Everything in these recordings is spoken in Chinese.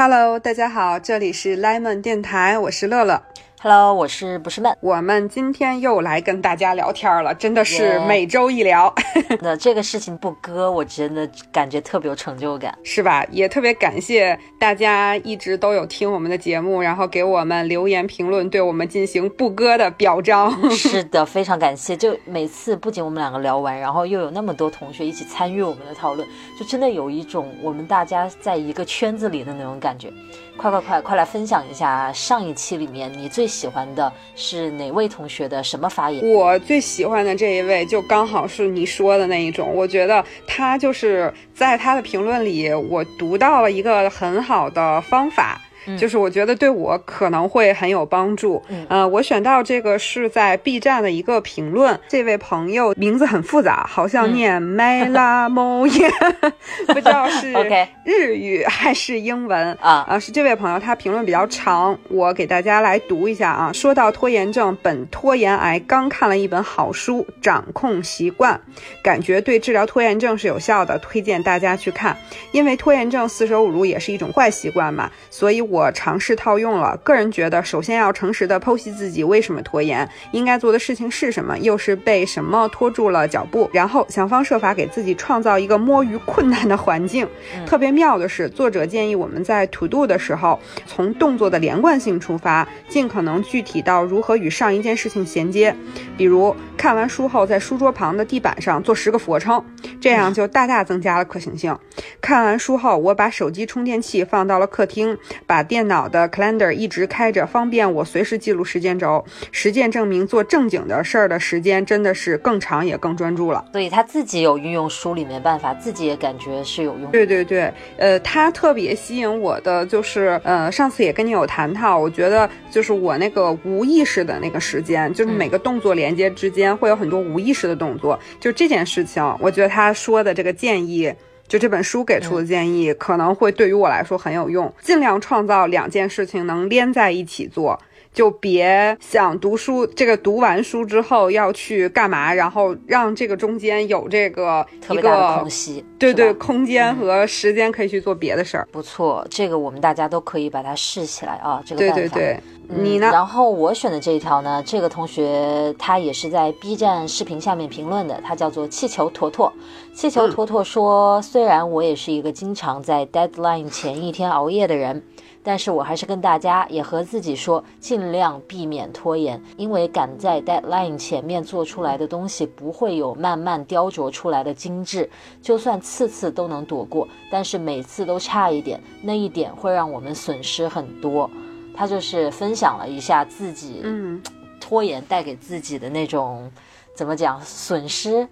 Hello，大家好，这里是 Lemon 电台，我是乐乐。Hello，我是不是闷？我们今天又来跟大家聊天了，真的是每周一聊。那这个事情不割，我真的感觉特别有成就感，是吧？也特别感谢大家一直都有听我们的节目，然后给我们留言评论，对我们进行不割的表彰。是的，非常感谢。就每次不仅我们两个聊完，然后又有那么多同学一起参与我们的讨论，就真的有一种我们大家在一个圈子里的那种感觉。快快快，快来分享一下上一期里面你最喜欢的是哪位同学的什么发言？我最喜欢的这一位就刚好是你说的那一种，我觉得他就是在他的评论里，我读到了一个很好的方法。就是我觉得对我可能会很有帮助。嗯，呃，我选到这个是在 B 站的一个评论，这位朋友名字很复杂，好像念 Melamoye，、不知道是 日语还是英文。啊。啊，是这位朋友他评论比较长，我给大家来读一下啊。说到拖延症，本拖延癌刚看了一本好书《掌控习惯》，感觉对治疗拖延症是有效的，推荐大家去看。因为拖延症四舍五入也是一种坏习惯嘛，所以我尝试套用了。个人觉得，首先要诚实的剖析自己为什么拖延，应该做的事情是什么，又是被什么拖住了脚步，然后想方设法给自己创造一个摸鱼困难的环境。特别妙的是，作者建议我们在 to do 的时候，从动作的连贯性出发，尽可能具体到如何与上一件事情衔接。比如看完书后，在书桌旁的地板上做十个俯卧撑，这样就大大增加了可行性。看完书后，我把手机充电器放到了客厅，把电脑的 calendar 一直开着，方便我随时记录时间轴。实践证明，做正经的事儿的时间真的是更长也更专注了。所以他自己有运用书里面办法，自己也感觉是有用。对对对，呃，他特别吸引我的就是，呃，上次也跟你有谈到，我觉得就是我那个无意识的那个时间，就是每个动作连接之间会有很多无意识的动作，就这件事情，我觉得他说的这个建议。就这本书给出的建议，可能会对于我来说很有用。尽量创造两件事情能连在一起做，就别想读书，这个读完书之后要去干嘛，然后让这个中间有这个一个空隙，对对，空间和时间可以去做别的事儿。不错，这个我们大家都可以把它试起来啊，这个对办法。对对，嗯你呢？然后我选的这一条呢，这个同学他也是在 B 站视频下面评论的，他叫做气球坨坨。气球坨坨说，虽然我也是一个经常在 deadline 前一天熬夜的人。但是我还是跟大家也和自己说，尽量避免拖延，因为赶在 deadline 前面做出来的东西不会有慢慢雕琢出来的精致。就算次次都能躲过，但是每次都差一点，那一点会让我们损失很多。他就是分享了一下自己嗯拖延带给自己的那种怎么讲损失，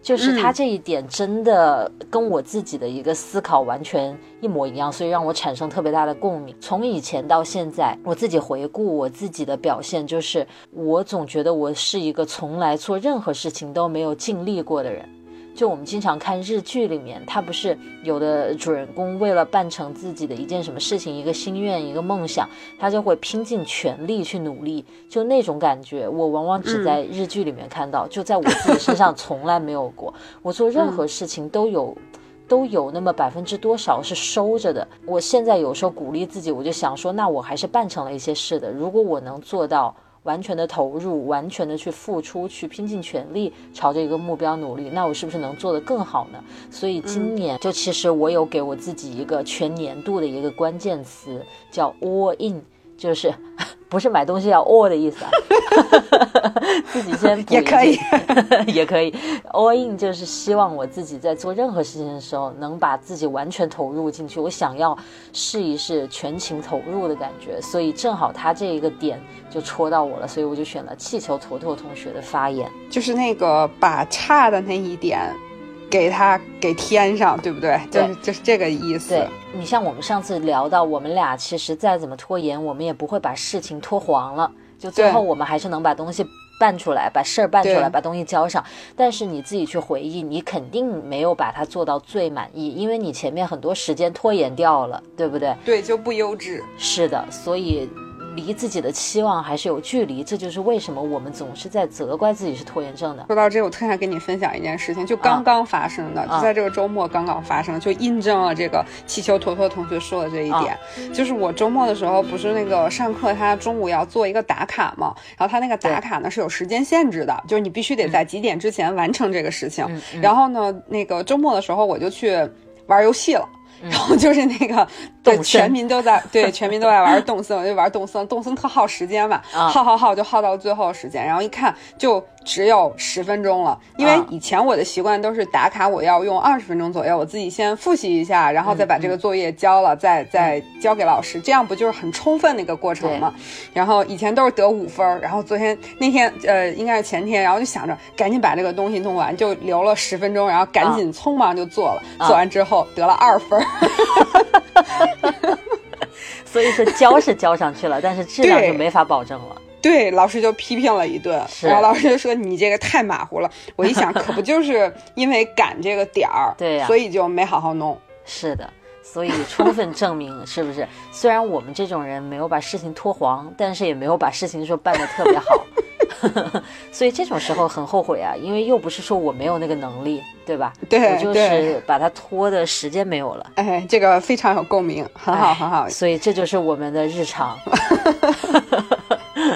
就是他这一点真的跟我自己的一个思考完全一模一样，所以让我产生特别大的共鸣。从以前到现在，我自己回顾我自己的表现，就是我总觉得我是一个从来做任何事情都没有尽力过的人。就我们经常看日剧里面，他不是有的主人公为了办成自己的一件什么事情、一个心愿、一个梦想，他就会拼尽全力去努力，就那种感觉，我往往只在日剧里面看到，就在我自己身上 从来没有过。我做任何事情都有。都有那么百分之多少是收着的。我现在有时候鼓励自己，我就想说，那我还是办成了一些事的。如果我能做到完全的投入，完全的去付出，去拼尽全力朝着一个目标努力，那我是不是能做得更好呢？所以今年、就其实我有给我自己一个全年度的一个关键词，叫 all in，就是不是买东西要 all 的意思啊，自己先也可以句 也可以。all in 就是希望我自己在做任何事情的时候，能把自己完全投入进去。我想要试一试全情投入的感觉，所以正好他这一个点就戳到我了，所以我就选了气球坨坨同学的发言。就是那个把差的那一点给它给添上，对不对？对就是就是这个意思。对你像我们上次聊到，我们俩其实再怎么拖延，我们也不会把事情拖黄了，就最后我们还是能把东西办出来，把事儿办出来，把东西交上。但是你自己去回忆，你肯定没有把它做到最满意，因为你前面很多时间拖延掉了，对不对？对，就不优质。是的，所以离自己的期望还是有距离，这就是为什么我们总是在责怪自己是拖延症的。说到这，我特想跟你分享一件事情，就刚刚发生的，就在这个周末刚刚发生，就印证了这个气球坨坨同学说的这一点。就是我周末的时候，不是那个上课，他中午要做一个打卡嘛，然后他那个打卡呢是有时间限制的，就是你必须得在几点之前完成这个事情。然后呢，那个周末的时候我就去玩游戏了。然后就是那个，对，全民都在，对，全民都在玩动森，我就玩动森，动森特耗时间嘛，耗耗耗就耗到最后时间，然后一看就。只有十分钟了，因为以前我的习惯都是打卡，我要用二十分钟左右，我自己先复习一下，然后再把这个作业交了，再再交给老师，这样不就是很充分的一个过程吗？然后以前都是得五分，然后昨天那天呃应该是前天，然后就想着赶紧把这个东西弄完，就留了十分钟，然后赶紧匆忙就做了，做完之后得了二分。所以说交是交上去了，但是质量就没法保证了。对，老师就批评了一顿，然后老师就说你这个太马虎了。我一想，可不就是因为赶这个点儿，对呀，所以就没好好弄。是的，所以充分证明 是不是？虽然我们这种人没有把事情拖黄，但是也没有把事情说办得特别好。所以这种时候很后悔啊，因为又不是说我没有那个能力，对吧？对，我就是把它拖的时间没有了。哎，这个非常有共鸣，很好，很好。所以这就是我们的日常。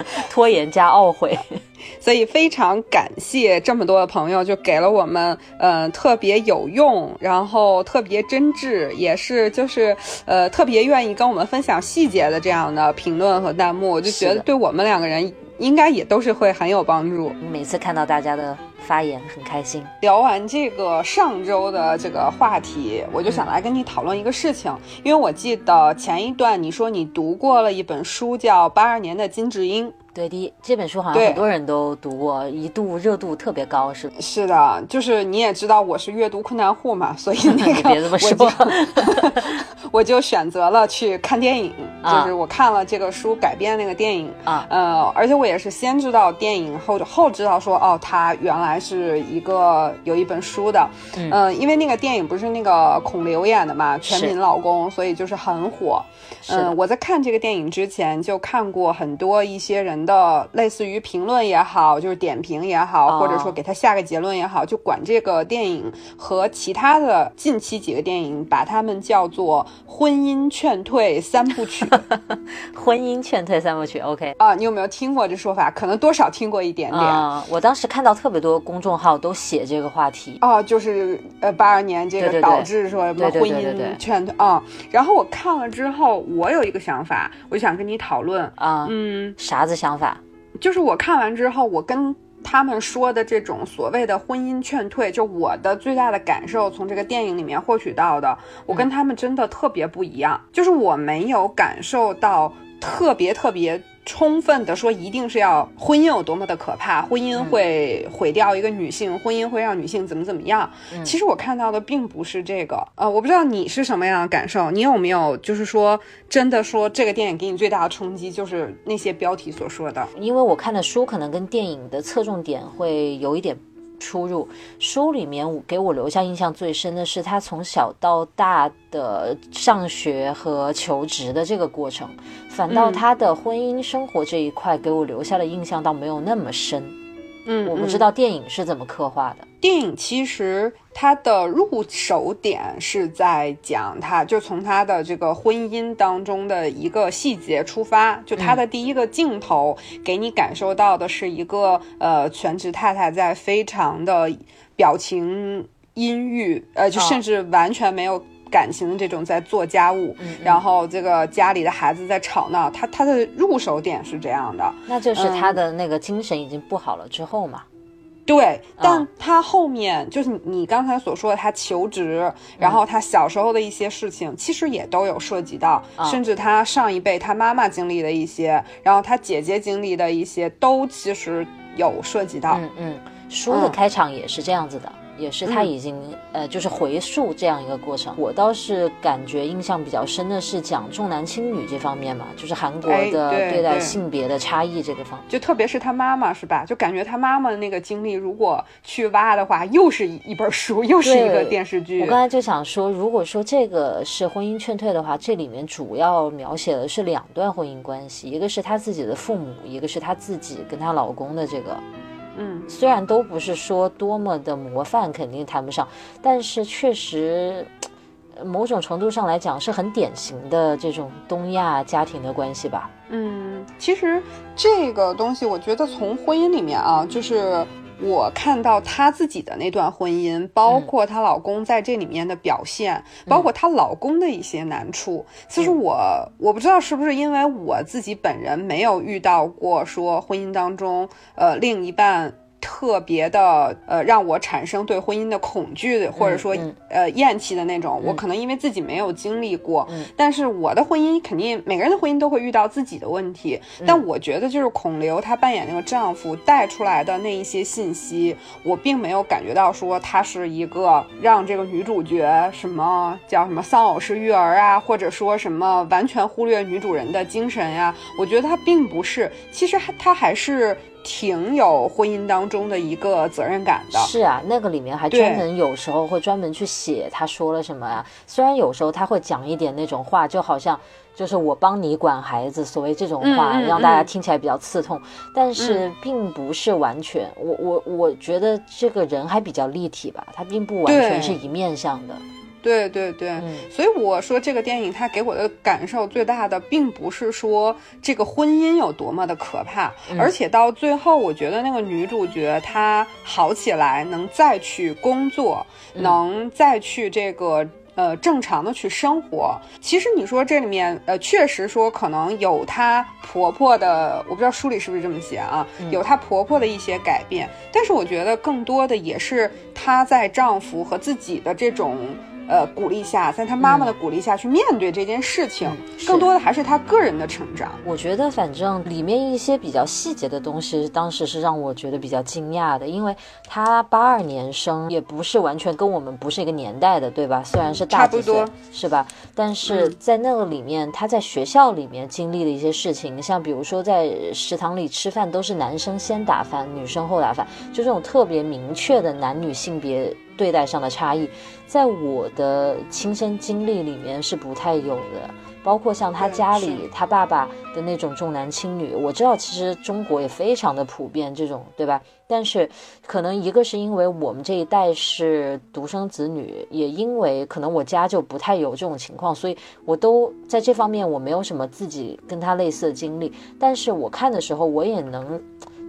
拖延加懊悔，所以非常感谢这么多的朋友，就给了我们呃特别有用，然后特别真挚，也是就是呃特别愿意跟我们分享细节的这样的评论和弹幕，我就觉得对我们两个人应该也都是会很有帮助。每次看到大家的发言，很开心。聊完这个上周的这个话题，我就想来跟你讨论一个事情，因为我记得前一段你说你读过了一本书，叫《八二年的金智英》。对的，这本书好像很多人都读过，一度热度特别高，是是的，就是你也知道我是阅读困难户嘛，所以那个 别这么说，我就选择了去看电影，就是我看了这个书改编那个电影啊，呃，而且我也是先知道电影后后知道说哦，它原来是一个有一本书的，嗯，因为那个电影不是那个孔刘演的嘛，全民老公，所以就是很火。嗯，我在看这个电影之前就看过很多一些人的类似于评论也好，就是点评也好，或者说给他下个结论也好，就管这个电影和其他的近期几个电影，把他们叫做“婚姻劝退三部曲”。婚姻劝退三部曲，OK 啊，你有没有听过这说法？可能多少听过一点点。啊我当时看到特别多公众号都写这个话题啊，就是呃八二年这个导致说什么婚姻劝退啊。然后我看了之后。我有一个想法，我想跟你讨论啊，嗯，啥子想法？就是我看完之后，我跟他们说的这种所谓的婚姻劝退，就我的最大的感受，从这个电影里面获取到的，我跟他们真的特别不一样，就是我没有感受到特别特别。充分的说，一定是要婚姻有多么的可怕，婚姻会毁掉一个女性，婚姻会让女性怎么怎么样。其实我看到的并不是这个，呃，我不知道你是什么样的感受，你有没有就是说真的说这个电影给你最大的冲击就是那些标题所说的？因为我看的书可能跟电影的侧重点会有一点。出入书里面给我留下印象最深的是他从小到大的上学和求职的这个过程，反倒他的婚姻生活这一块给我留下的印象倒没有那么深。嗯，我不知道电影是怎么刻画的。电影其实它的入手点是在讲，他就从他的这个婚姻当中的一个细节出发，就他的第一个镜头给你感受到的是一个呃全职太太在非常的表情阴郁，呃，就甚至完全没有。感情的这种在做家务，然后这个家里的孩子在吵闹，他他的入手点是这样的，那就是他的那个精神已经不好了之后嘛。对，但他后面就是你刚才所说的，他求职，然后他小时候的一些事情，其实也都有涉及到，甚至他上一辈他妈妈经历的一些，然后他姐姐经历的一些，都其实有涉及到。嗯嗯，书的开场也是这样子的。也是他已经呃就是回溯这样一个过程。我倒是感觉印象比较深的是讲重男轻女这方面嘛，就是韩国的对待性别的差异这个方，就特别是他妈妈是吧？就感觉他妈妈的那个经历，如果去挖的话，又是一本书，又是一个电视剧。我刚才就想说，如果说这个是婚姻劝退的话，这里面主要描写的是两段婚姻关系，一个是她自己的父母，一个是她自己跟她老公的这个。嗯，虽然都不是说多么的模范，肯定谈不上，但是确实，某种程度上来讲是很典型的这种东亚家庭的关系吧。嗯，其实这个东西，我觉得从婚姻里面啊，就是我看到她自己的那段婚姻，包括她老公在这里面的表现，包括她老公的一些难处。其实我我不知道是不是因为我自己本人没有遇到过说婚姻当中，呃，另一半。特别的，呃，让我产生对婚姻的恐惧，或者说呃厌弃的那种。我可能因为自己没有经历过，但是我的婚姻肯定每个人的婚姻都会遇到自己的问题。但我觉得就是孔刘她扮演那个丈夫带出来的那一些信息，我并没有感觉到说他是一个让这个女主角什么叫什么丧偶式育儿啊，或者说什么完全忽略女主人的精神呀。我觉得他并不是，其实还他还是。挺有婚姻当中的一个责任感的，是啊，那个里面还专门有时候会专门去写他说了什么呀。虽然有时候他会讲一点那种话，就好像就是我帮你管孩子，所谓这种话，让大家听起来比较刺痛，但是并不是完全。我我我觉得这个人还比较立体吧，他并不完全是一面向的。对对对，所以我说这个电影它给我的感受最大的，并不是说这个婚姻有多么的可怕，而且到最后，我觉得那个女主角她好起来，能再去工作，能再去这个呃正常的去生活。其实你说这里面呃，确实说可能有她婆婆的，我不知道书里是不是这么写啊，有她婆婆的一些改变，但是我觉得更多的也是她在丈夫和自己的这种。呃，鼓励下，在他妈妈的鼓励下去面对这件事情，更多的还是他个人的成长。我觉得，反正里面一些比较细节的东西，当时是让我觉得比较惊讶的，因为他八二年生，也不是完全跟我们不是一个年代的，对吧？虽然是大几岁，是吧？但是在那个里面，他在学校里面经历的一些事情，像比如说在食堂里吃饭，都是男生先打饭，女生后打饭，就这种特别明确的男女性别。对待上的差异，在我的亲身经历里面是不太有的，包括像他家里他爸爸的那种重男轻女，我知道其实中国也非常的普遍这种，对吧？但是可能一个是因为我们这一代是独生子女，也因为可能我家就不太有这种情况，所以我都在这方面我没有什么自己跟他类似的经历，但是我看的时候我也能。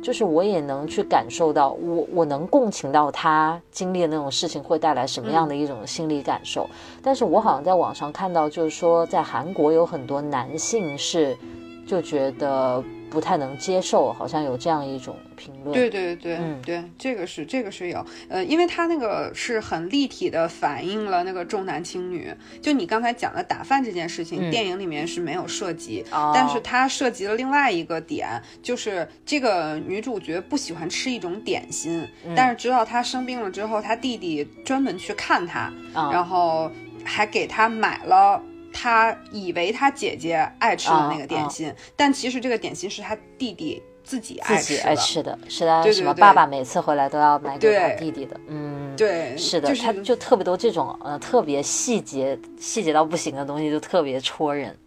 就是我也能去感受到，我我能共情到他经历的那种事情会带来什么样的一种心理感受。但是我好像在网上看到，就是说在韩国有很多男性是就觉得。不太能接受，好像有这样一种评论。对对对对，嗯，对，这个是这个是有，呃，因为他那个是很立体的反映了那个重男轻女。就你刚才讲的打饭这件事情，电影里面是没有涉及，但是它涉及了另外一个点，就是这个女主角不喜欢吃一种点心，但是直到她生病了之后，她弟弟专门去看她，然后还给她买了。他以为他姐姐爱吃的那个点心，但其实这个点心是他弟弟自己爱吃的，爱吃的是他什么？爸爸每次回来都要买给他弟弟的。嗯，对，是的，他就特别多这种呃特别细节、细节到不行的东西，就特别戳人。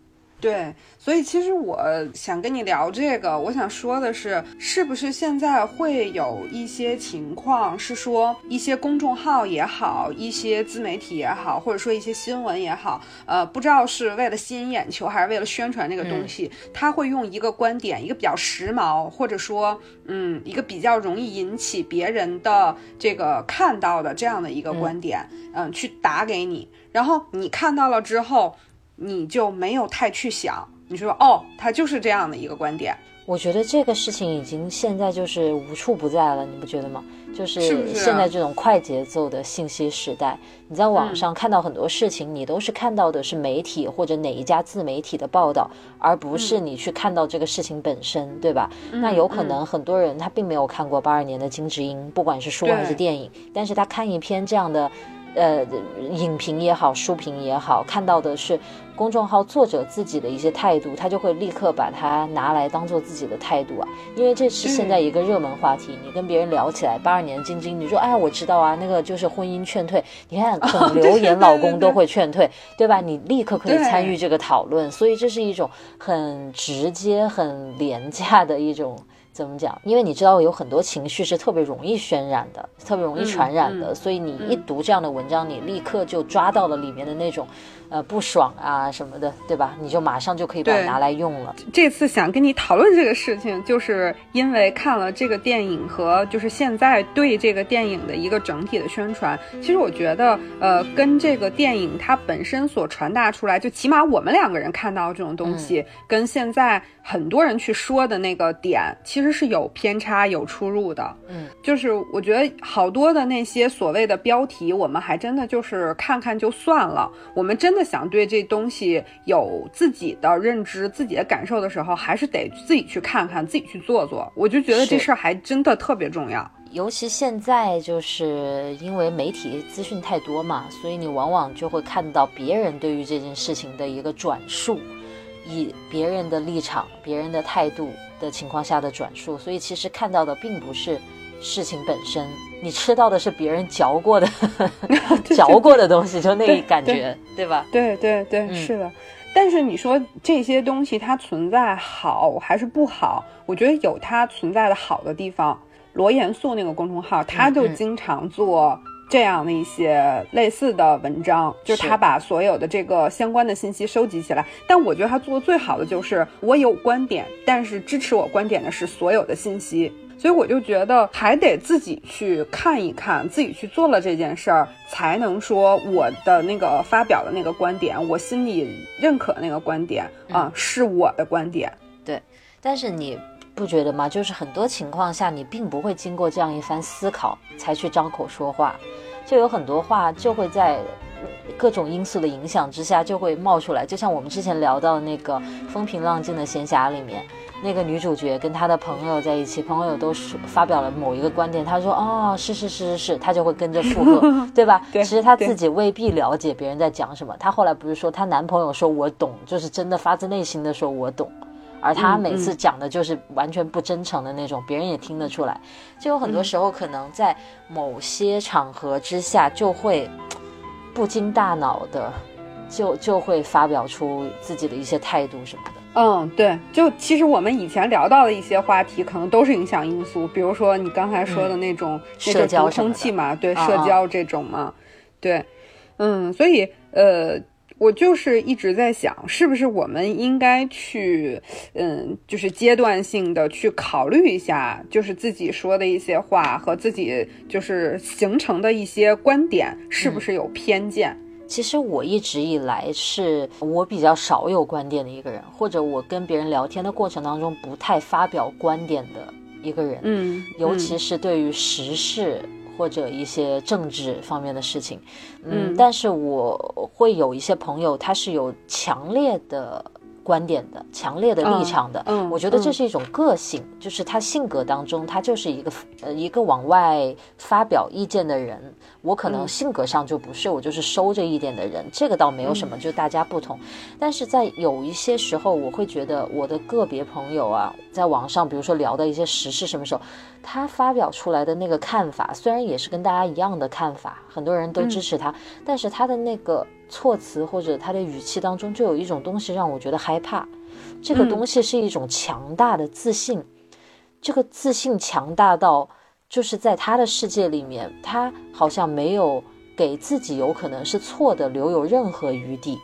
对。所以其实我想跟你聊这个，我想说的是，是不是现在会有一些情况是说，一些公众号也好，一些自媒体也好，或者说一些新闻也好，呃，不知道是为了吸引眼球，还是为了宣传这个东西，他会用一个观点，一个比较时髦，或者说，嗯，一个比较容易引起别人的这个看到的这样的一个观点，嗯，去打给你，然后你看到了之后，你就没有太去想。你说哦，他就是这样的一个观点。我觉得这个事情已经现在就是无处不在了，你不觉得吗？就是现在这种快节奏的信息时代，你在网上看到很多事情，你都是看到的是媒体或者哪一家自媒体的报道，而不是你去看到这个事情本身，对吧？那有可能很多人他并没有看过八二年的金智英，不管是书还是电影，但是他看一篇这样的。呃，影评也好，书评也好，看到的是公众号作者自己的一些态度，他就会立刻把它拿来当做自己的态度啊，因为这是现在一个热门话题。你跟别人聊起来，八二年晶晶，你说哎，我知道啊，那个就是婚姻劝退，你看孔刘演老公都会劝退，对吧？你立刻可以参与这个讨论，所以这是一种很直接、很廉价的一种。怎么讲？因为你知道有很多情绪是特别容易渲染的，特别容易传染的，所以你一读这样的文章，你立刻就抓到了里面的那种。呃，不爽啊什么的，对吧？你就马上就可以把它拿来用了。这次想跟你讨论这个事情，就是因为看了这个电影和就是现在对这个电影的一个整体的宣传。其实我觉得，呃，跟这个电影它本身所传达出来，就起码我们两个人看到这种东西，跟现在很多人去说的那个点，其实是有偏差、有出入的。嗯，就是我觉得好多的那些所谓的标题，我们还真的就是看看就算了。我们真的。想对这东西有自己的认知、自己的感受的时候，还是得自己去看看、自己去做做。我就觉得这事儿还真的特别重要。尤其现在，就是因为媒体资讯太多嘛，所以你往往就会看到别人对于这件事情的一个转述，以别人的立场、别人的态度的情况下的转述，所以其实看到的并不是事情本身。你吃到的是别人嚼过的 嚼过的东西，就那感觉，对吧？对对对，是的。但是你说这些东西它存在好还是不好？我觉得有它存在的好的地方。罗严肃那个公众号，他就经常做这样的一些类似的文章，就是他把所有的这个相关的信息收集起来。但我觉得他做的最好的就是我有观点，但是支持我观点的是所有的信息。所以我就觉得还得自己去看一看，自己去做了这件事儿，才能说我的那个发表的那个观点，我心里认可那个观点啊，是我的观点。对，但是你不觉得吗？就是很多情况下，你并不会经过这样一番思考才去张口说话，就有很多话就会在各种因素的影响之下就会冒出来。就像我们之前聊到那个风平浪静的闲暇里面。那个女主角跟她的朋友在一起，朋友都是发表了某一个观点，她说：“哦，是是是是是，她就会跟着附和，对吧？其实她自己未必了解别人在讲什么。她后来不是说她男朋友说我懂，就是真的发自内心的说我懂，而他每次讲的就是完全不真诚的那种，别人也听得出来。就有很多时候可能在某些场合之下，就会不经大脑的，就就会发表出自己的一些态度什么的。”嗯，对，就其实我们以前聊到的一些话题，可能都是影响因素，比如说你刚才说的那种社交空气嘛，对，社交这种嘛，对，嗯，所以呃，我就是一直在想，是不是我们应该去，嗯，就是阶段性的去考虑一下，就是自己说的一些话和自己就是形成的一些观点，是不是有偏见？其实我一直以来是我比较少有观点的一个人，或者我跟别人聊天的过程当中不太发表观点的一个人。嗯，尤其是对于时事或者一些政治方面的事情，嗯，但是我会有一些朋友，他是有强烈的。观点的强烈的立场的，嗯，我觉得这是一种个性，就是他性格当中，他就是一个呃一个往外发表意见的人。我可能性格上就不是，我就是收着一点的人，这个倒没有什么，就大家不同。但是在有一些时候，我会觉得我的个别朋友啊，在网上，比如说聊的一些时事，什么时候他发表出来的那个看法，虽然也是跟大家一样的看法，很多人都支持他，但是他的那个。措辞或者他的语气当中，就有一种东西让我觉得害怕。这个东西是一种强大的自信，这个自信强大到，就是在他的世界里面，他好像没有给自己有可能是错的留有任何余地。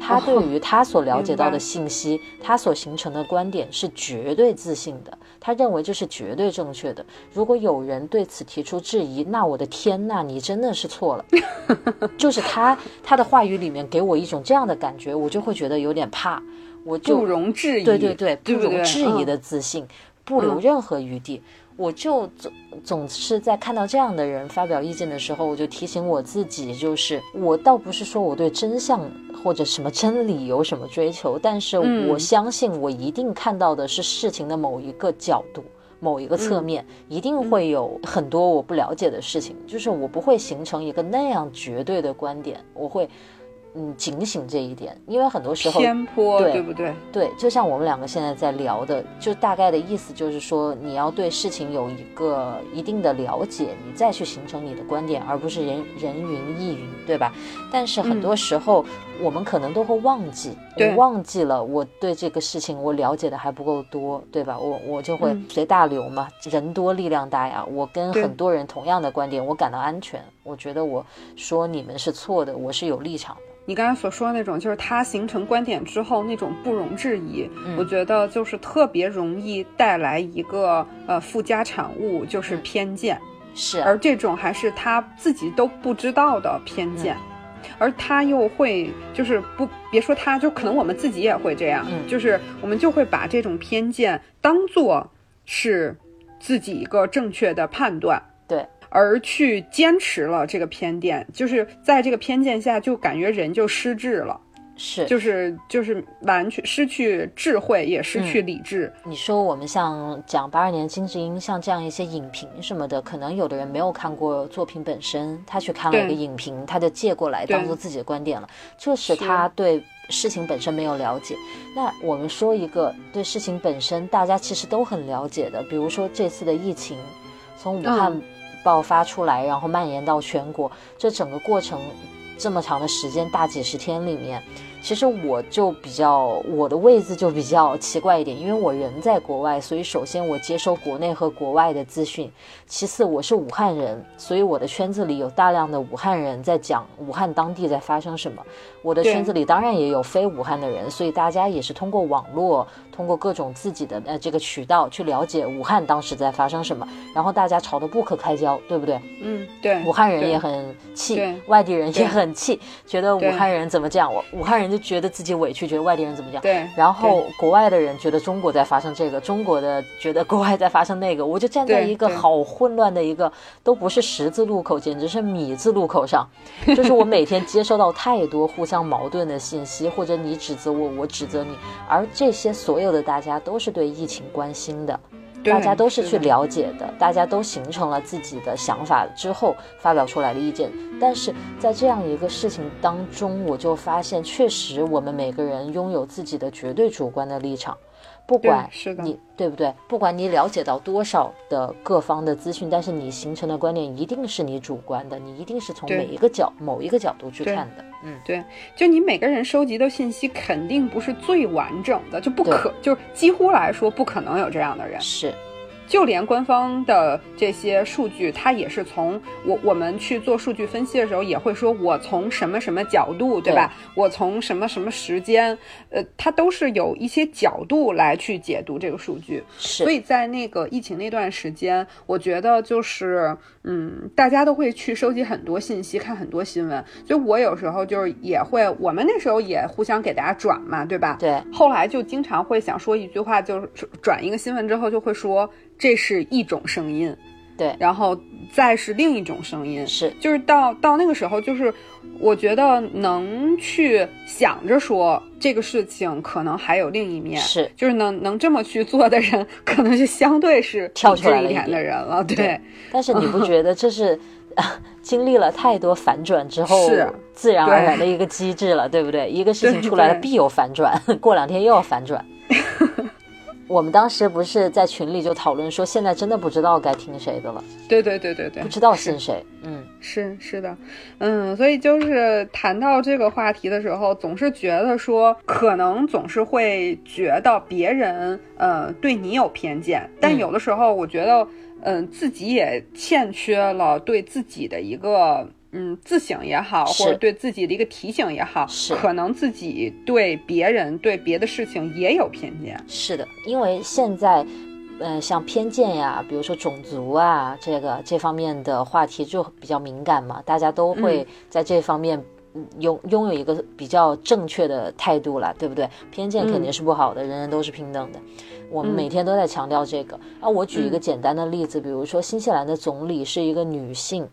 他对于他所了解到的信息，他所形成的观点是绝对自信的，他认为这是绝对正确的。如果有人对此提出质疑，那我的天呐，你真的是错了。就是他他的话语里面给我一种这样的感觉，我就会觉得有点怕。我就不容置疑，对对对，不容置疑嗯的自信，不留任何余地。我就总总是在看到这样的人发表意见的时候，我就提醒我自己，就是我倒不是说我对真相或者什么真理有什么追求，但是嗯。我相信我一定看到的是事情的某一个角度。某一个侧面、一定会有很多我不了解的事情，就是我不会形成一个那样绝对的观点，我会嗯警醒这一点，因为很多时候偏颇，对对不对？对，就像我们两个现在在聊的，就大概的意思就是说，你要对事情有一个一定的了解，你再去形成你的观点，而不是人人云亦云，对吧？但是很多时候，我们可能都会忘记，我忘记了我对这个事情我了解的还不够多，对吧？我我就会嗯随大流嘛，人多力量大呀。我跟很多人同样的观点，我感到安全，我觉得我说你们是错的，我是有立场的。你刚才所说的那种，就是他形成观点之后那种不容置疑，嗯。我觉得就是特别容易带来一个呃附加产物，就是嗯。偏见，是。啊，而这种还是他自己都不知道的偏见。嗯而他又会，就是不别说他，就可能我们自己也会这样，嗯。就是我们就会把这种偏见当做是自己一个正确的判断，对，而去坚持了这个偏见，就是在这个偏见下，就感觉人就失智了，是就是就是完全失去智慧，也失去理智。你说我们像讲八二年金智英，像这样一些影评什么的，可能有的人没有看过作品本身，他去看了一个影评，他就借过来当做自己的观点了，这是他对事情本身没有了解。那我们说一个对事情本身大家其实都很了解的，比如说这次的疫情，从武汉嗯爆发出来，然后蔓延到全国，这整个过程这么长的时间，大几十天里面。其实我就比较我的位置就比较奇怪一点，因为我人在国外，所以首先我接收国内和国外的资讯，其次我是武汉人，所以我的圈子里有大量的武汉人在讲武汉当地在发生什么。我的圈子里当然也有非武汉的人，所以大家也是通过网络，通过各种自己的呃这个渠道去了解武汉当时在发生什么，然后大家吵得不可开交，对不对？嗯，对，武汉人也很气，外地人也很气，觉得武汉人怎么这样？我武汉人就觉得自己委屈，觉得外地人怎么这样。对，然后国外的人觉得中国在发生这个，中国的觉得国外在发生那个，我就站在一个好混乱的一个，都不是十字路口，简直是米字路口上。就是我每天接收到太多互相矛盾的信息，或者你指责我，我指责你，而这些所有的大家都是对疫情关心的。对大家都是去了解的，大家都形成了自己的想法之后发表出来的意见。但是在这样一个事情当中，我就发现，确实我们每个人拥有自己的绝对主观的立场，不管是的。你对不对，不管你了解到多少的各方的资讯，但是你形成的观点一定是你主观的，你一定是从每一个角某一个角度去看的。嗯，对，就你每个人收集的信息肯定不是最完整的，就不可，就是几乎来说不可能有这样的人。是就连官方的这些数据，它也是从我我们去做数据分析的时候，也会说我从什么什么角度，对吧？我从什么什么时间，呃，它都是有一些角度来去解读这个数据。是，所以在那个疫情那段时间，我觉得就是，嗯，大家都会去收集很多信息，看很多新闻。所以我有时候就是也会，我们那时候也互相给大家转嘛，对吧？对后来就经常会想说一句话，就是转一个新闻之后就会说这是一种声音，对。然后再是另一种声音，是。就是到到那个时候，就是我觉得能去想着说这个事情可能还有另一面，是。就是能能这么去做的人，可能就相对是跳出来一点的人了，对。对。但是你不觉得这是 经历了太多反转之后是。自然而然的一个机制了，对不对？一个事情出来了必有反转，过两天又要反转。我们当时不是在群里就讨论说，现在真的不知道该听谁的了，对对对对对，不知道信谁。嗯，是是的，嗯，所以就是谈到这个话题的时候，总是觉得说，可能总是会觉得别人呃对你有偏见，但嗯。有的时候我觉得，嗯、自己也欠缺了对自己的一个。嗯，自省也好，或者对自己的一个提醒也好，是可能自己对别人、对别的事情也有偏见。是的，因为现在。嗯，像偏见呀，比如说种族啊，这个这方面的话题就比较敏感嘛，大家都会嗯在这方面拥拥有一个比较正确的态度了，对不对？偏见肯定是不好的，人人都是平等的。我们每天都在强调这个。啊，我举一个简单的例子，比如说新西兰的总理是一个女性。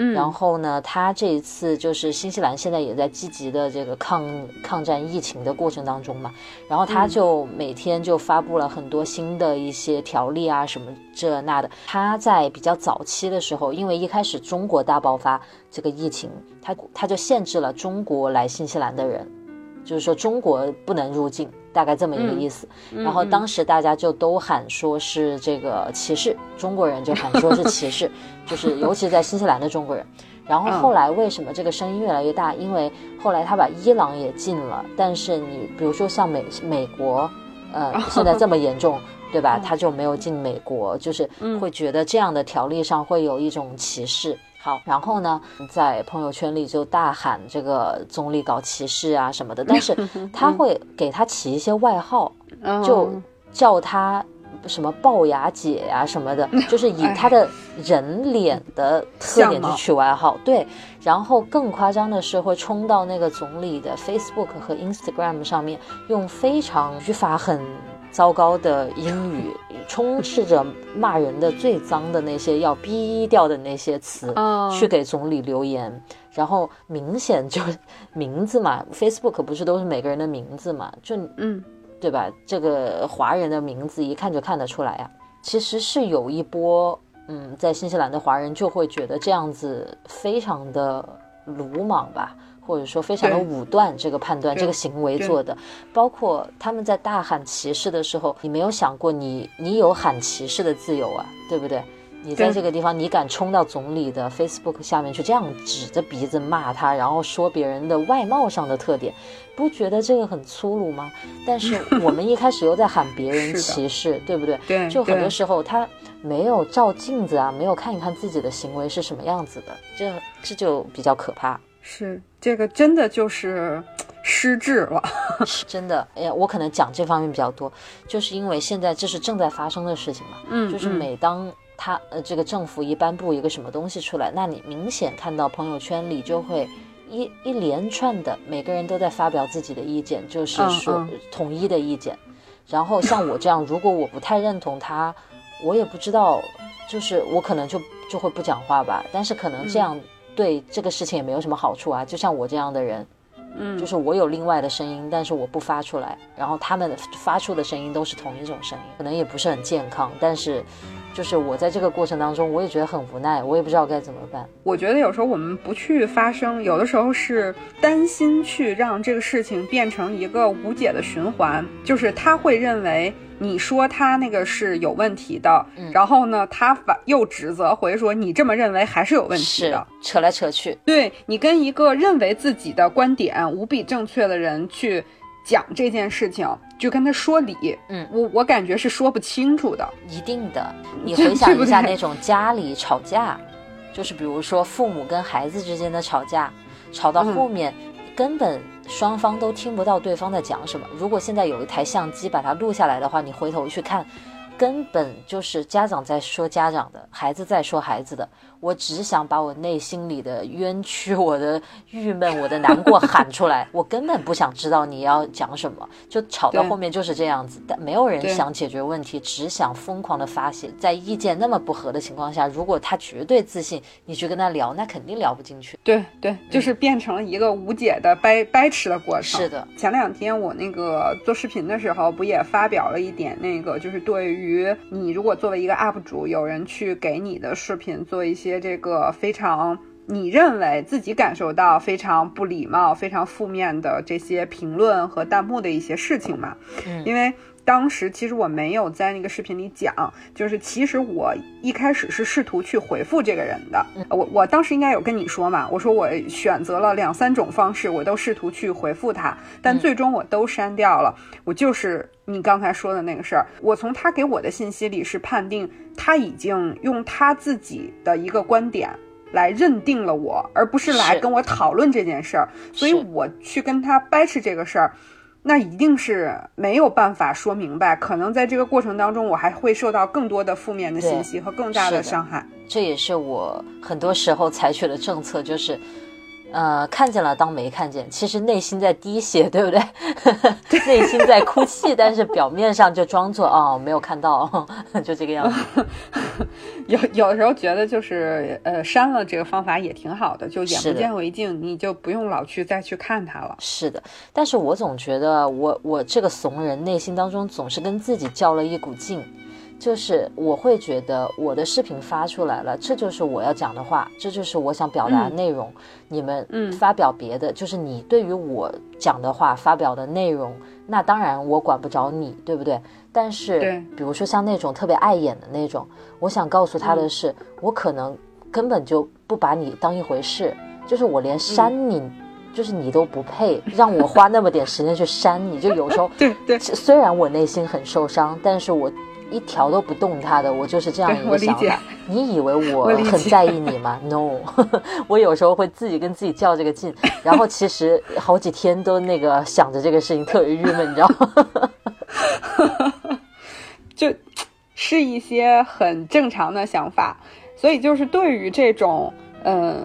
嗯，然后呢，他这一次就是新西兰现在也在积极的这个抗抗战疫情的过程当中嘛，然后他就每天就发布了很多新的一些条例啊，什么这那的。他在比较早期的时候，因为一开始中国大爆发这个疫情，他他就限制了中国来新西兰的人，就是说中国不能入境。大概这么一个意思，然后当时大家就都喊说是这个歧视中国人，就喊说是歧视，就是尤其在新西兰的中国人。然后后来为什么这个声音越来越大？因为后来他把伊朗也禁了，但是你比如说像美美国，呃，现在这么严重，对吧？他就没有进美国，就是会觉得这样的条例上会有一种歧视。好，然后呢，在朋友圈里就大喊这个总理搞歧视啊什么的，但是 他会给他起一些外号，就叫他什么龅牙姐呀什么的，就是以他的人脸的特点去取外号。对，然后更夸张的是会冲到那个总理的 Facebook 和 Instagram 上面，用非常语法很。糟糕的英语，充斥着骂人的最脏的那些要逼掉的那些词，去给总理留言，然后明显就 名字嘛，Facebook 不是都是每个人的名字嘛，就嗯，对吧？这个华人的名字一看就看得出来呀。其实是有一波，嗯，在新西兰的华人就会觉得这样子非常的鲁莽吧。或者说非常的武断，这个判断、这个行为做的，包括他们在大喊歧视的时候，你没有想过你你有喊歧视的自由啊，对不对？你在这个地方，你敢冲到总理的 Facebook 下面去这样指着鼻子骂他，然后说别人的外貌上的特点，不觉得这个很粗鲁吗？但是 我们一开始又在喊别人歧视，对不对？对，就很多时候他没有照镜子啊，没有看一看自己的行为是什么样子的，这这就比较可怕。是这个真的就是失智了，真的。哎呀，我可能讲这方面比较多，就是因为现在这是正在发生的事情嘛。嗯，就是每当他呃这个政府一颁布一个什么东西出来，那你明显看到朋友圈里就会一一连串的每个人都在发表自己的意见，就是说统一的意见。然后像我这样，如果我不太认同他，我也不知道，就是我可能就就会不讲话吧。但是可能这样。对这个事情也没有什么好处啊，就像我这样的人，嗯，就是我有另外的声音，但是我不发出来，然后他们发出的声音都是同一种声音，可能也不是很健康，但是，就是我在这个过程当中，我也觉得很无奈，我也不知道该怎么办。我觉得有时候我们不去发声，有的时候是担心去让这个事情变成一个无解的循环，就是他会认为。你说他那个是有问题的，然后呢，他反又指责回说你这么认为还是有问题的，扯来扯去。对你跟一个认为自己的观点无比正确的人去讲这件事情，就跟他说理，嗯，我我感觉是说不清楚的。一定的，你回想一下那种家里吵架，就是比如说父母跟孩子之间的吵架，吵到后面。根本双方都听不到对方在讲什么。如果现在有一台相机把它录下来的话，你回头去看。根本就是家长在说家长的，孩子在说孩子的。我只想把我内心里的冤屈、我的郁闷、我的难过喊出来。我根本不想知道你要讲什么，就吵到后面就是这样子。但没有人想解决问题，只想疯狂的发泄。在意见那么不合的情况下，如果他绝对自信，你去跟他聊，那肯定聊不进去。对对，就是变成了一个无解的掰掰扯的过程。是的，前两天我那个做视频的时候，不也发表了一点那个，就是对于。于你，如果作为一个 UP 主，有人去给你的视频做一些这个非常你认为自己感受到非常不礼貌、非常负面的这些评论和弹幕的一些事情嘛？嗯，因为。当时其实我没有在那个视频里讲，就是其实我一开始是试图去回复这个人的。我我当时应该有跟你说嘛，我说我选择了两三种方式，我都试图去回复他，但最终我都删掉了。我就是你刚才说的那个事儿，我从他给我的信息里是判定他已经用他自己的一个观点来认定了我，而不是来跟我讨论这件事儿，所以我去跟他掰扯这个事儿。那一定是没有办法说明白，可能在这个过程当中，我还会受到更多的负面的信息和更大的伤害。这也是我很多时候采取的政策，就是呃，看见了当没看见，其实内心在滴血，对不对？内心在哭泣，但是表面上就装作哦没有看到，就这个样子。有有的时候觉得就是呃删了这个方法也挺好的，就眼不见为净，你就不用老去再去看它了。是的，但是我总觉得我我这个怂人内心当中总是跟自己较了一股劲。就是我会觉得我的视频发出来了，这就是我要讲的话，这就是我想表达的内容。你们发表别的，就是你对于我讲的话发表的内容，那当然我管不着你，对不对？但是，比如说像那种特别碍眼的那种，我想告诉他的是，我可能根本就不把你当一回事，就是我连删你，就是你都不配让我花那么点时间去删你，就有时候，对对，虽然我内心很受伤，但是我。一条都不动他的，我就是这样一个想法。你以为我很在意你吗？No，我有时候会自己跟自己较这个劲，然后其实好几天都那个想着这个事情，特别郁闷，你知道吗？就是一些很正常的想法，所以就是对于这种嗯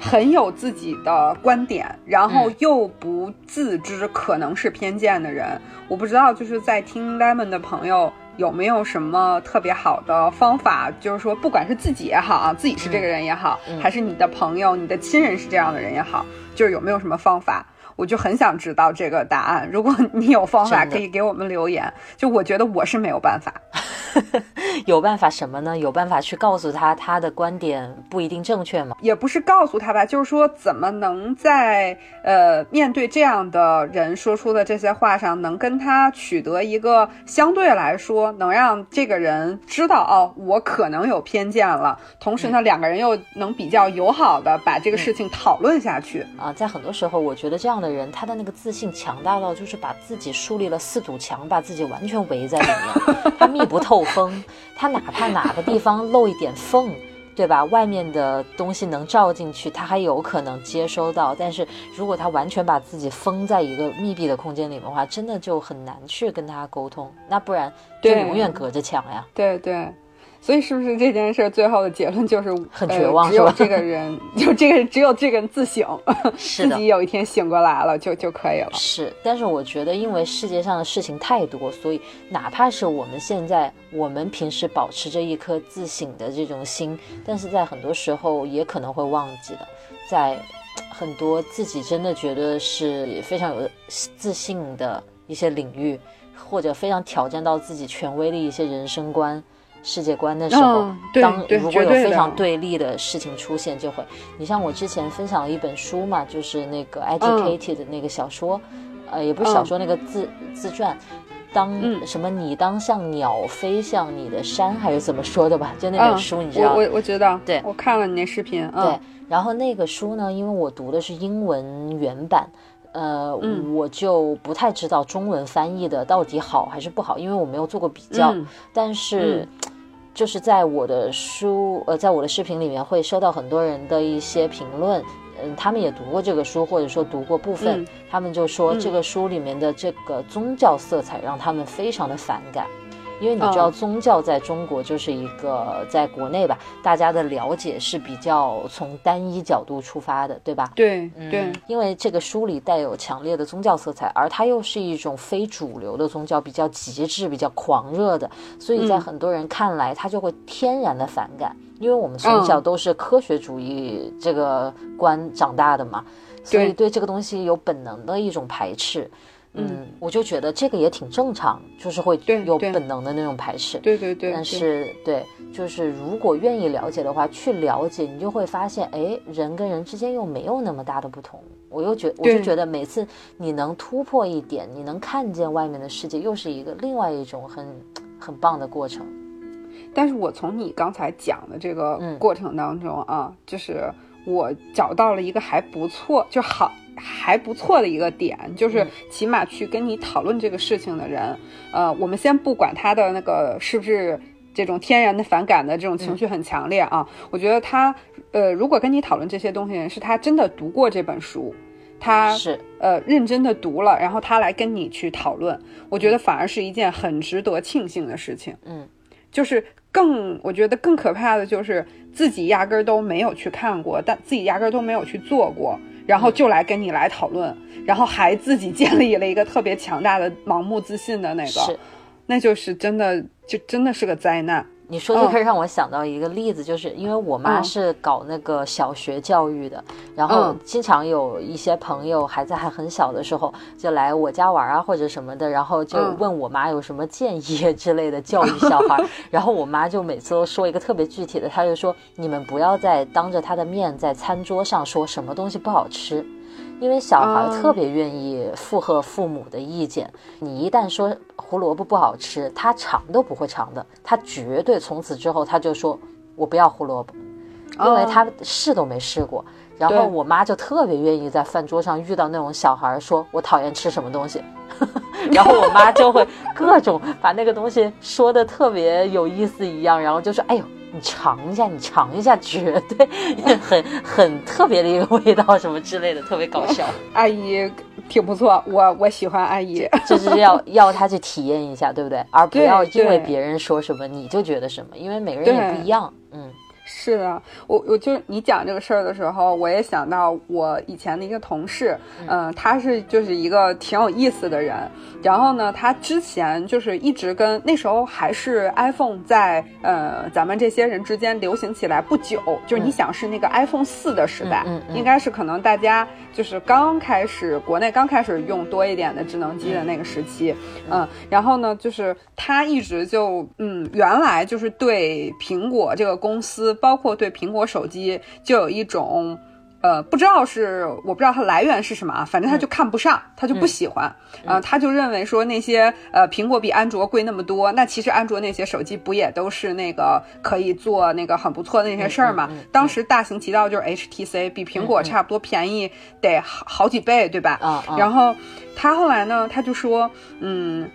很有自己的观点，然后又不自知可能是偏见的人，我不知道就是在听 Lemon 的朋友。有没有什么特别好的方法？就是说，不管是自己也好啊，自己是这个人也好，还是你的朋友、你的亲人是这样的人也好，就是有没有什么方法？我就很想知道这个答案。如果你有方法，可以给我们留言。就我觉得我是没有办法。有办法什么呢？有办法去告诉他他的观点不一定正确吗？也不是告诉他吧，就是说怎么能在呃面对这样的人说出的这些话上，能跟他取得一个相对来说能让这个人知道哦，我可能有偏见了。同时呢，两个人又能比较友好的把这个事情讨论下去啊。在很多时候，我觉得这样的。人他的那个自信强大到，就是把自己树立了四堵墙，把自己完全围在里面，他密不透风。他哪怕哪个地方漏一点缝，对吧？外面的东西能照进去，他还有可能接收到。但是如果他完全把自己封在一个密闭的空间里面的话，真的就很难去跟他沟通。那不然就永远隔着墙呀。对对。所以是不是这件事最后的结论就是很绝望？只有这个人，就这个只有这个人自省，自己有一天醒过来了就就可以了。是，但是我觉得，因为世界上的事情太多，所以哪怕是我们现在，我们平时保持着一颗自省的这种心，但是在很多时候也可能会忘记的，在很多自己真的觉得是非常有自信的一些领域，或者非常挑战到自己权威的一些人生观。世界观的时候，当如果有非常对立的事情出现，就会。你像我之前分享了一本书嘛，就是那个 Educated 的那个小说，呃，也不是小说，那个自自传，当什么你当像鸟飞向你的山，还是怎么说的吧？就那本书，你知道？我我知道，对，我看了你那视频。对，然后那个书呢，因为我读的是英文原版，呃，我就不太知道中文翻译的到底好还是不好，因为我没有做过比较，但是。就是在我的书，呃，在我的视频里面会收到很多人的一些评论，嗯，他们也读过这个书，或者说读过部分，他们就说这个书里面的这个宗教色彩让他们非常的反感。因为你知道，宗教在中国就是一个在国内吧，大家的了解是比较从单一角度出发的，对吧？对对。因为这个书里带有强烈的宗教色彩，而它又是一种非主流的宗教，比较极致、比较狂热的，所以在很多人看来，他就会天然的反感。因为我们从小都是科学主义这个观长大的嘛，所以对这个东西有本能的一种排斥。嗯，我就觉得这个也挺正常，就是会有本能的那种排斥。对对对。但是对，就是如果愿意了解的话，去了解，你就会发现，哎，人跟人之间又没有那么大的不同。我又觉，我就觉得每次你能突破一点，你能看见外面的世界，又是一个另外一种很很棒的过程。但是我从你刚才讲的这个过程当中啊，就是我找到了一个还不错，就好。还不错的一个点，就是起码去跟你讨论这个事情的人，呃，我们先不管他的那个是不是这种天然的反感的这种情绪很强烈啊，我觉得他，呃，如果跟你讨论这些东西的人是他真的读过这本书，他是呃认真的读了，然后他来跟你去讨论，我觉得反而是一件很值得庆幸的事情。嗯，就是更我觉得更可怕的就是自己压根儿都没有去看过，但自己压根儿都没有去做过，然后就来跟你来讨论，然后还自己建立了一个特别强大的盲目自信的那个，那就是真的就真的是个灾难。你说这个让我想到一个例子，就是因为我妈是搞那个小学教育的，然后经常有一些朋友孩子还很小的时候就来我家玩啊或者什么的，然后就问我妈有什么建议 之类的教育小孩，然后我妈就每次都说一个特别具体的，她就说你们不要再当着他的面在餐桌上说什么东西不好吃。因为小孩特别愿意附和父母的意见，你一旦说胡萝卜不好吃，他尝都不会尝的，他绝对从此之后他就说我不要胡萝卜，因为他试都没试过。然后我妈就特别愿意在饭桌上遇到那种小孩，说我讨厌吃什么东西，然后我妈就会各种把那个东西说的特别有意思一样，然后就说哎呦。你尝一下，你尝一下，绝对很很特别的一个味道，什么之类的，特别搞笑。阿姨挺不错，我我喜欢阿姨，就是要 要他去体验一下，对不对？而不要因为别人说什么你就觉得什么，因为每个人也不一样，嗯。是的，我我就你讲这个事儿的时候，我也想到我以前的一个同事，嗯，他是就是一个挺有意思的人。然后呢，他之前就是一直跟那时候还是 iPhone 在呃咱们这些人之间流行起来不久，就是你想是那个 iPhone 四的时代，应该是可能大家就是刚开始国内刚开始用多一点的智能机的那个时期，嗯，然后呢，就是他一直就嗯原来就是对苹果这个公司。包括对苹果手机就有一种，呃，不知道是我不知道它来源是什么啊，反正他就看不上，他就不喜欢，呃，他就认为说那些呃苹果比安卓贵那么多，那其实安卓那些手机不也都是那个可以做那个很不错的那些事儿嘛？当时大行其道就是 HTC 比苹果差不多便宜得好好几倍，对吧？然后他后来呢，他就说，嗯，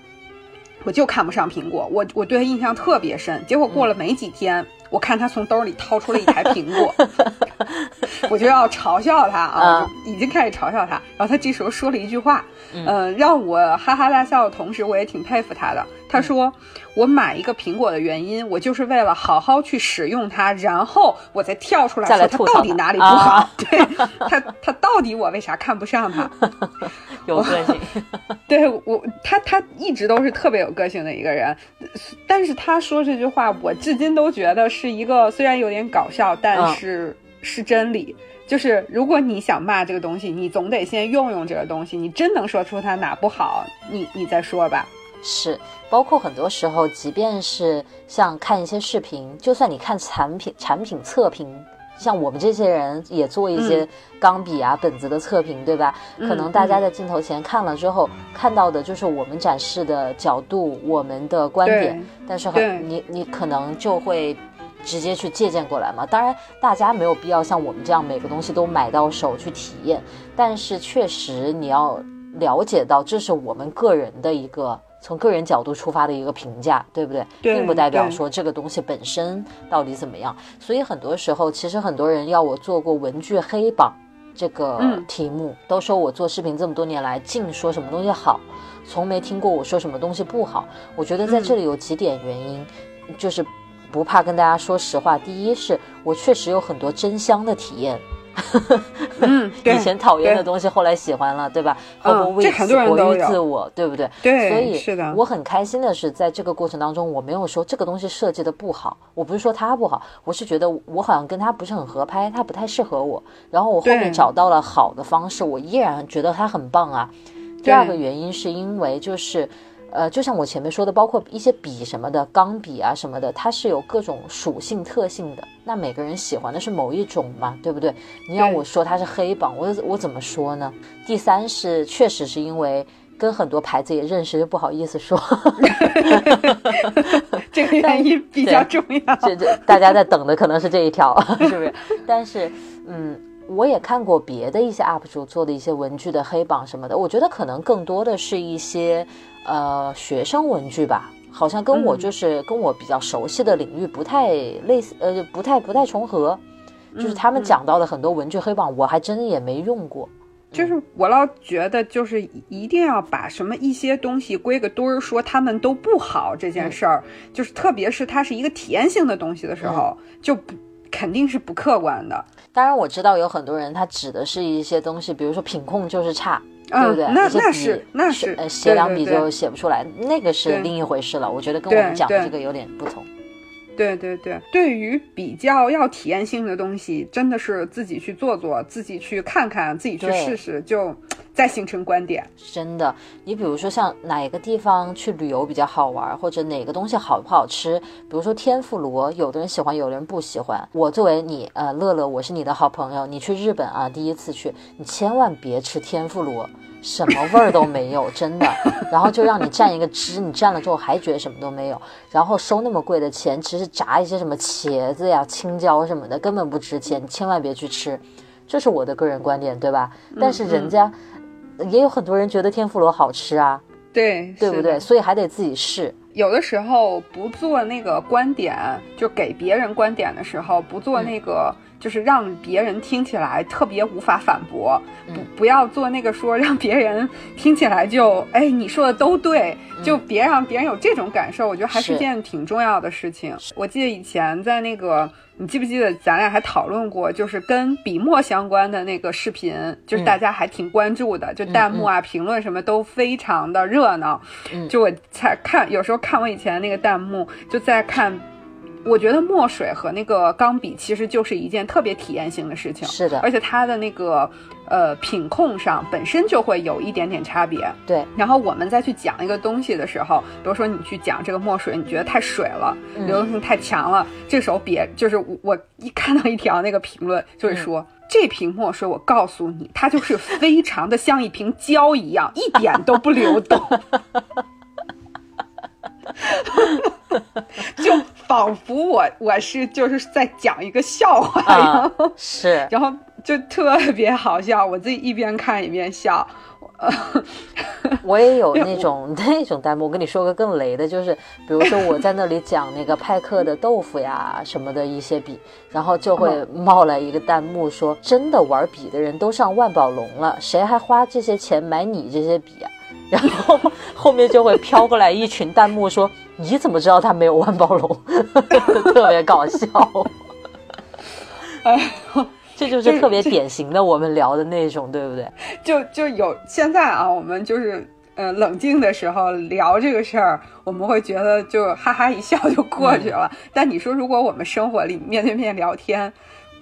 我就看不上苹果，我我对他印象特别深，结果过了没几天。我看他从兜里掏出了一台苹果，我就要嘲笑他啊，已经开始嘲笑他。然后他这时候说了一句话，嗯，让我哈哈大笑的同时，我也挺佩服他的。他说：“我买一个苹果的原因，我就是为了好好去使用它，然后我再跳出来说它到底哪里不好。对他，他到底我为啥看不上他？有个性。对我，他他一直都是特别有个性的一个人。但是他说这句话，我至今都觉得是一个虽然有点搞笑，但是是真理。就是如果你想骂这个东西，你总得先用用这个东西。你真能说出它哪不好，你你再说吧。”是，包括很多时候，即便是像看一些视频，就算你看产品产品测评，像我们这些人也做一些钢笔啊本子的测评，对吧？可能大家在镜头前看了之后，看到的就是我们展示的角度，我们的观点，但是很你你可能就会直接去借鉴过来嘛。当然，大家没有必要像我们这样每个东西都买到手去体验，但是确实你要了解到，这是我们个人的一个。从个人角度出发的一个评价，对不对？并不代表说这个东西本身到底怎么样。所以很多时候，其实很多人要我做过文具黑榜这个题目，都说我做视频这么多年来，净说什么东西好，从没听过我说什么东西不好。我觉得在这里有几点原因，就是不怕跟大家说实话。第一是我确实有很多真香的体验。嗯，以前讨厌的东西，后来喜欢了，对吧？嗯，这很多人都有。自我，对不对？对，所以是的。我很开心的是，在这个过程当中，我没有说这个东西设计的不好，我不是说它不好，我是觉得我好像跟它不是很合拍，它不太适合我。然后我后面找到了好的方式，我依然觉得它很棒啊。第二个原因是因为就是。呃，就像我前面说的，包括一些笔什么的，钢笔啊什么的，它是有各种属性特性的。那每个人喜欢的是某一种嘛，对不对？你让我说它是黑榜，我我怎么说呢？第三是，确实是因为跟很多牌子也认识，就不好意思说。这个原因比较重要。这这，大家在等的可能是这一条，是不是？但是，嗯，我也看过别的一些 UP 主做的一些文具的黑榜什么的，我觉得可能更多的是一些。呃，学生文具吧，好像跟我就是跟我比较熟悉的领域不太类似，呃，不太不太重合。就是他们讲到的很多文具黑榜，我还真也没用过。就是我老觉得，就是一定要把什么一些东西归个堆儿，说他们都不好这件事儿，就是特别是它是一个体验性的东西的时候，就不肯定是不客观的。当然我知道有很多人他指的是一些东西，比如说品控就是差，对不对？那那是那是呃写两笔就写不出来，那个是另一回事了。我觉得跟我们讲的这个有点不同。对对对，对于比较要体验性的东西，真的是自己去做做，自己去看看，自己去试试，就再形成观点。真的，你比如说像哪个地方去旅游比较好玩，或者哪个东西好不好吃，比如说天妇罗，有的人喜欢，有的人不喜欢。我作为你，呃，乐乐，我是你的好朋友，你去日本啊，第一次去，你千万别吃天妇罗。什么味儿都没有，真的。然后就让你蘸一个汁，你蘸了之后还觉得什么都没有，然后收那么贵的钱，其实炸一些什么茄子呀、青椒什么的根本不值钱，你千万别去吃。这是我的个人观点，对吧？但是人家也有很多人觉得天妇罗好吃啊，对对不对？所以还得自己试。有的时候不做那个观点，就给别人观点的时候，不做那个。就是让别人听起来特别无法反驳，不不要做那个说让别人听起来就哎你说的都对，就别让别人有这种感受。我觉得还是件挺重要的事情。我记得以前在那个，你记不记得咱俩还讨论过，就是跟笔墨相关的那个视频，就是大家还挺关注的，就弹幕啊、评论什么都非常的热闹。就我才看，有时候看我以前那个弹幕，就在看。我觉得墨水和那个钢笔其实就是一件特别体验性的事情，是的，而且它的那个呃品控上本身就会有一点点差别，对。然后我们再去讲一个东西的时候，比如说你去讲这个墨水，你觉得太水了，流动性太强了，这时候别就是我一看到一条那个评论，就会说这瓶墨水，我告诉你，它就是非常的像一瓶胶一样，一点都不流动。就仿佛我我是就是在讲一个笑话一样，是，然后就特别好笑，我自己一边看一边笑。我也有那种那种弹幕，我跟你说个更雷的，就是比如说我在那里讲那个派克的豆腐呀什么的一些笔，然后就会冒来一个弹幕说：“真的玩笔的人都上万宝龙了，谁还花这些钱买你这些笔啊？”然后后面就会飘过来一群弹幕说：“你怎么知道他没有万宝龙？” 特别搞笑。哎，这就是特别典型的我们聊的那种，对不对？就就有现在啊，我们就是呃冷静的时候聊这个事儿，我们会觉得就哈哈一笑就过去了。但你说，如果我们生活里面对面聊天，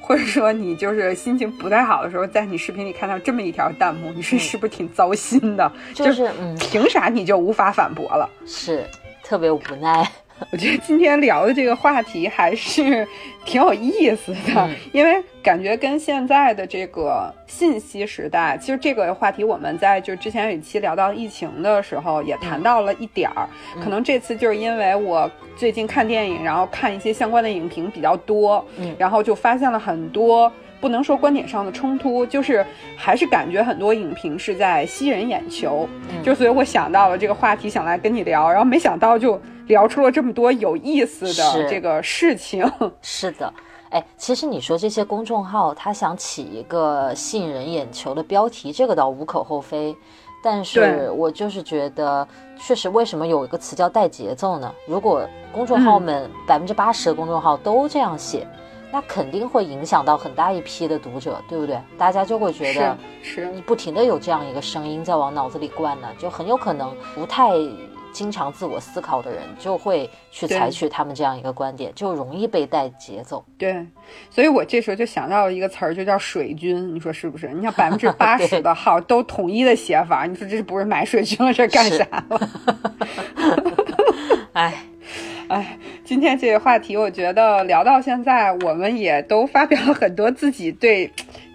或者说你就是心情不太好的时候，在你视频里看到这么一条弹幕，你说是不是挺糟心的？就是，嗯，凭啥你就无法反驳了？是，特别无奈。我觉得今天聊的这个话题还是挺有意思的，因为感觉跟现在的这个信息时代，其实这个话题我们在就之前有一期聊到疫情的时候也谈到了一点儿，可能这次就是因为我最近看电影，然后看一些相关的影评比较多，嗯，然后就发现了很多。不能说观点上的冲突，就是还是感觉很多影评是在吸人眼球，就所以我想到了这个话题，想来跟你聊，然后没想到就聊出了这么多有意思的这个事情。是的，哎，其实你说这些公众号，他想起一个吸引人眼球的标题，这个倒无可厚非，但是我就是觉得，确实为什么有一个词叫带节奏呢？如果公众号们百分之八十的公众号都这样写。那肯定会影响到很大一批的读者，对不对？大家就会觉得，是你不停的有这样一个声音在往脑子里灌呢，就很有可能不太经常自我思考的人，就会去采取他们这样一个观点，就容易被带节奏。对，所以我这时候就想到了一个词儿，就叫水军，你说是不是？你看百分之八十 的号都统一的写法，你说这是不是买水军了？这干啥了？哎。哎，今天这个话题，我觉得聊到现在，我们也都发表了很多自己对，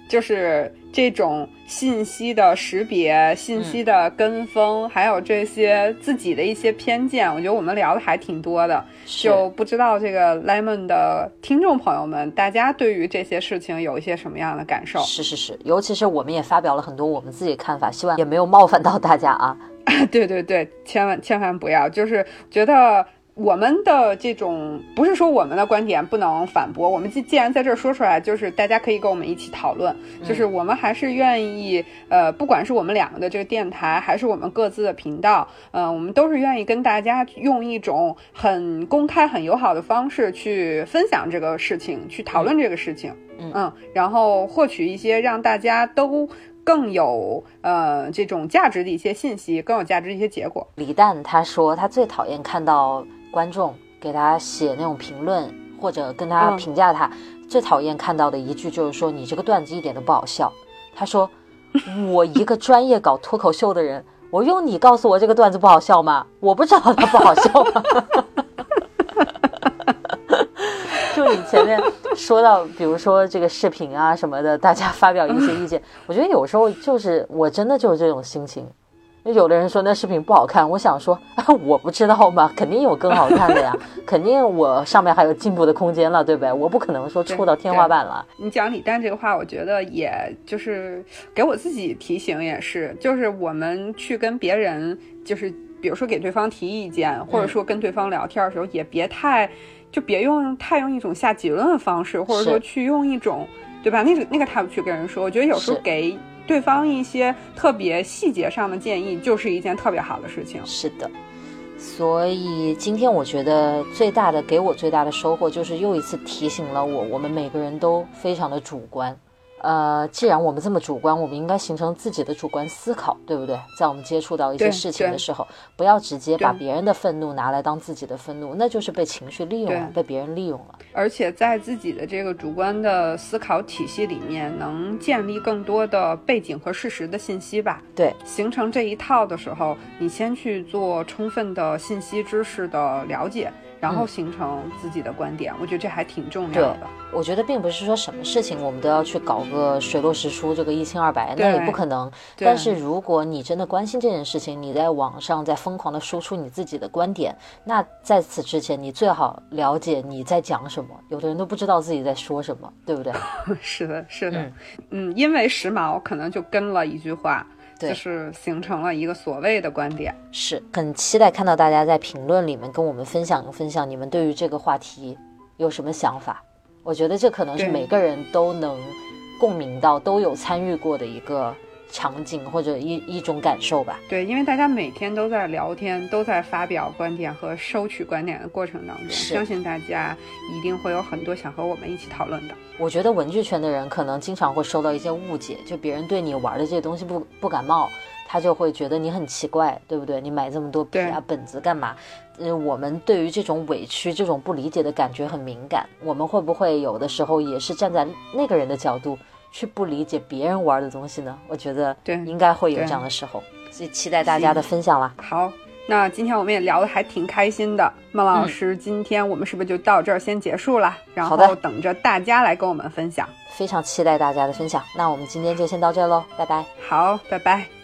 就是这种信息的识别、信息的跟风，还有这些自己的一些偏见。我觉得我们聊的还挺多的，就不知道这个 Lemon 的听众朋友们，大家对于这些事情有一些什么样的感受？是是是，尤其是我们也发表了很多我们自己看法，希望也没有冒犯到大家啊。对对对，千万千万不要，就是觉得。我们的这种不是说我们的观点不能反驳，我们既既然在这儿说出来，就是大家可以跟我们一起讨论，就是我们还是愿意，呃，不管是我们两个的这个电台，还是我们各自的频道，嗯，我们都是愿意跟大家用一种很公开、很友好的方式去分享这个事情，去讨论这个事情，嗯，然后获取一些让大家都。更有呃这种价值的一些信息，更有价值的一些结果。李诞他说他最讨厌看到观众给他写那种评论或者跟他评价他，最讨厌看到的一句就是说你这个段子一点都不好笑。他说 我一个专业搞脱口秀的人，我用你告诉我这个段子不好笑吗？我不知道它不好笑吗？就你前面说到，比如说这个视频啊什么的，大家发表一些意见，我觉得有时候就是我真的就是这种心情。有的人说那视频不好看，我想说 我不知道嘛？肯定有更好看的呀，肯定我上面还有进步的空间了，对不对？我不可能说触到天花板了。你讲李诞这个话，我觉得也就是给我自己提醒，也是，就是我们去跟别人，就是比如说给对方提意见，或者说跟对方聊天的时候，也别太。就别用太用一种下结论的方式，或者说去用一种，对吧？那个那个态度去跟人说，我觉得有时候给对方一些特别细节上的建议，就是一件特别好的事情。是的，所以今天我觉得最大的给我最大的收获，就是又一次提醒了我，我们每个人都非常的主观。呃，既然我们这么主观，我们应该形成自己的主观思考，对不对？在我们接触到一些事情的时候，不要直接把别人的愤怒拿来当自己的愤怒，那就是被情绪利用了，被别人利用了。而且在自己的这个主观的思考体系里面，能建立更多的背景和事实的信息吧？对，形成这一套的时候，你先去做充分的信息知识的了解。然后形成自己的观点，我觉得这还挺重要的。我觉得并不是说什么事情我们都要去搞个水落石出，这个一清二白，那也不可能。但是如果你真的关心这件事情，你在网上在疯狂的输出你自己的观点，那在此之前你最好了解你在讲什么。有的人都不知道自己在说什么，对不对？是的，是的。嗯，因为时髦，可能就跟了一句话。就是形成了一个所谓的观点，是很期待看到大家在评论里面跟我们分享分享你们对于这个话题有什么想法。我觉得这可能是每个人都能共鸣到、都有参与过的一个。场景或者一一种感受吧。对，因为大家每天都在聊天，都在发表观点和收取观点的过程当中，相信大家一定会有很多想和我们一起讨论的。我觉得文具圈的人可能经常会受到一些误解，就别人对你玩的这些东西不不感冒，他就会觉得你很奇怪，对不对？你买这么多笔啊本子干嘛？嗯，我们对于这种委屈、这种不理解的感觉很敏感，我们会不会有的时候也是站在那个人的角度？去不理解别人玩的东西呢？我觉得对，应该会有这样的时候，所以期待大家的分享啦。好，那今天我们也聊得还挺开心的。孟老师，今天我们是不是就到这儿先结束了？然后等着大家来跟我们分享。非常期待大家的分享。那我们今天就先到这喽，拜拜。好，拜拜。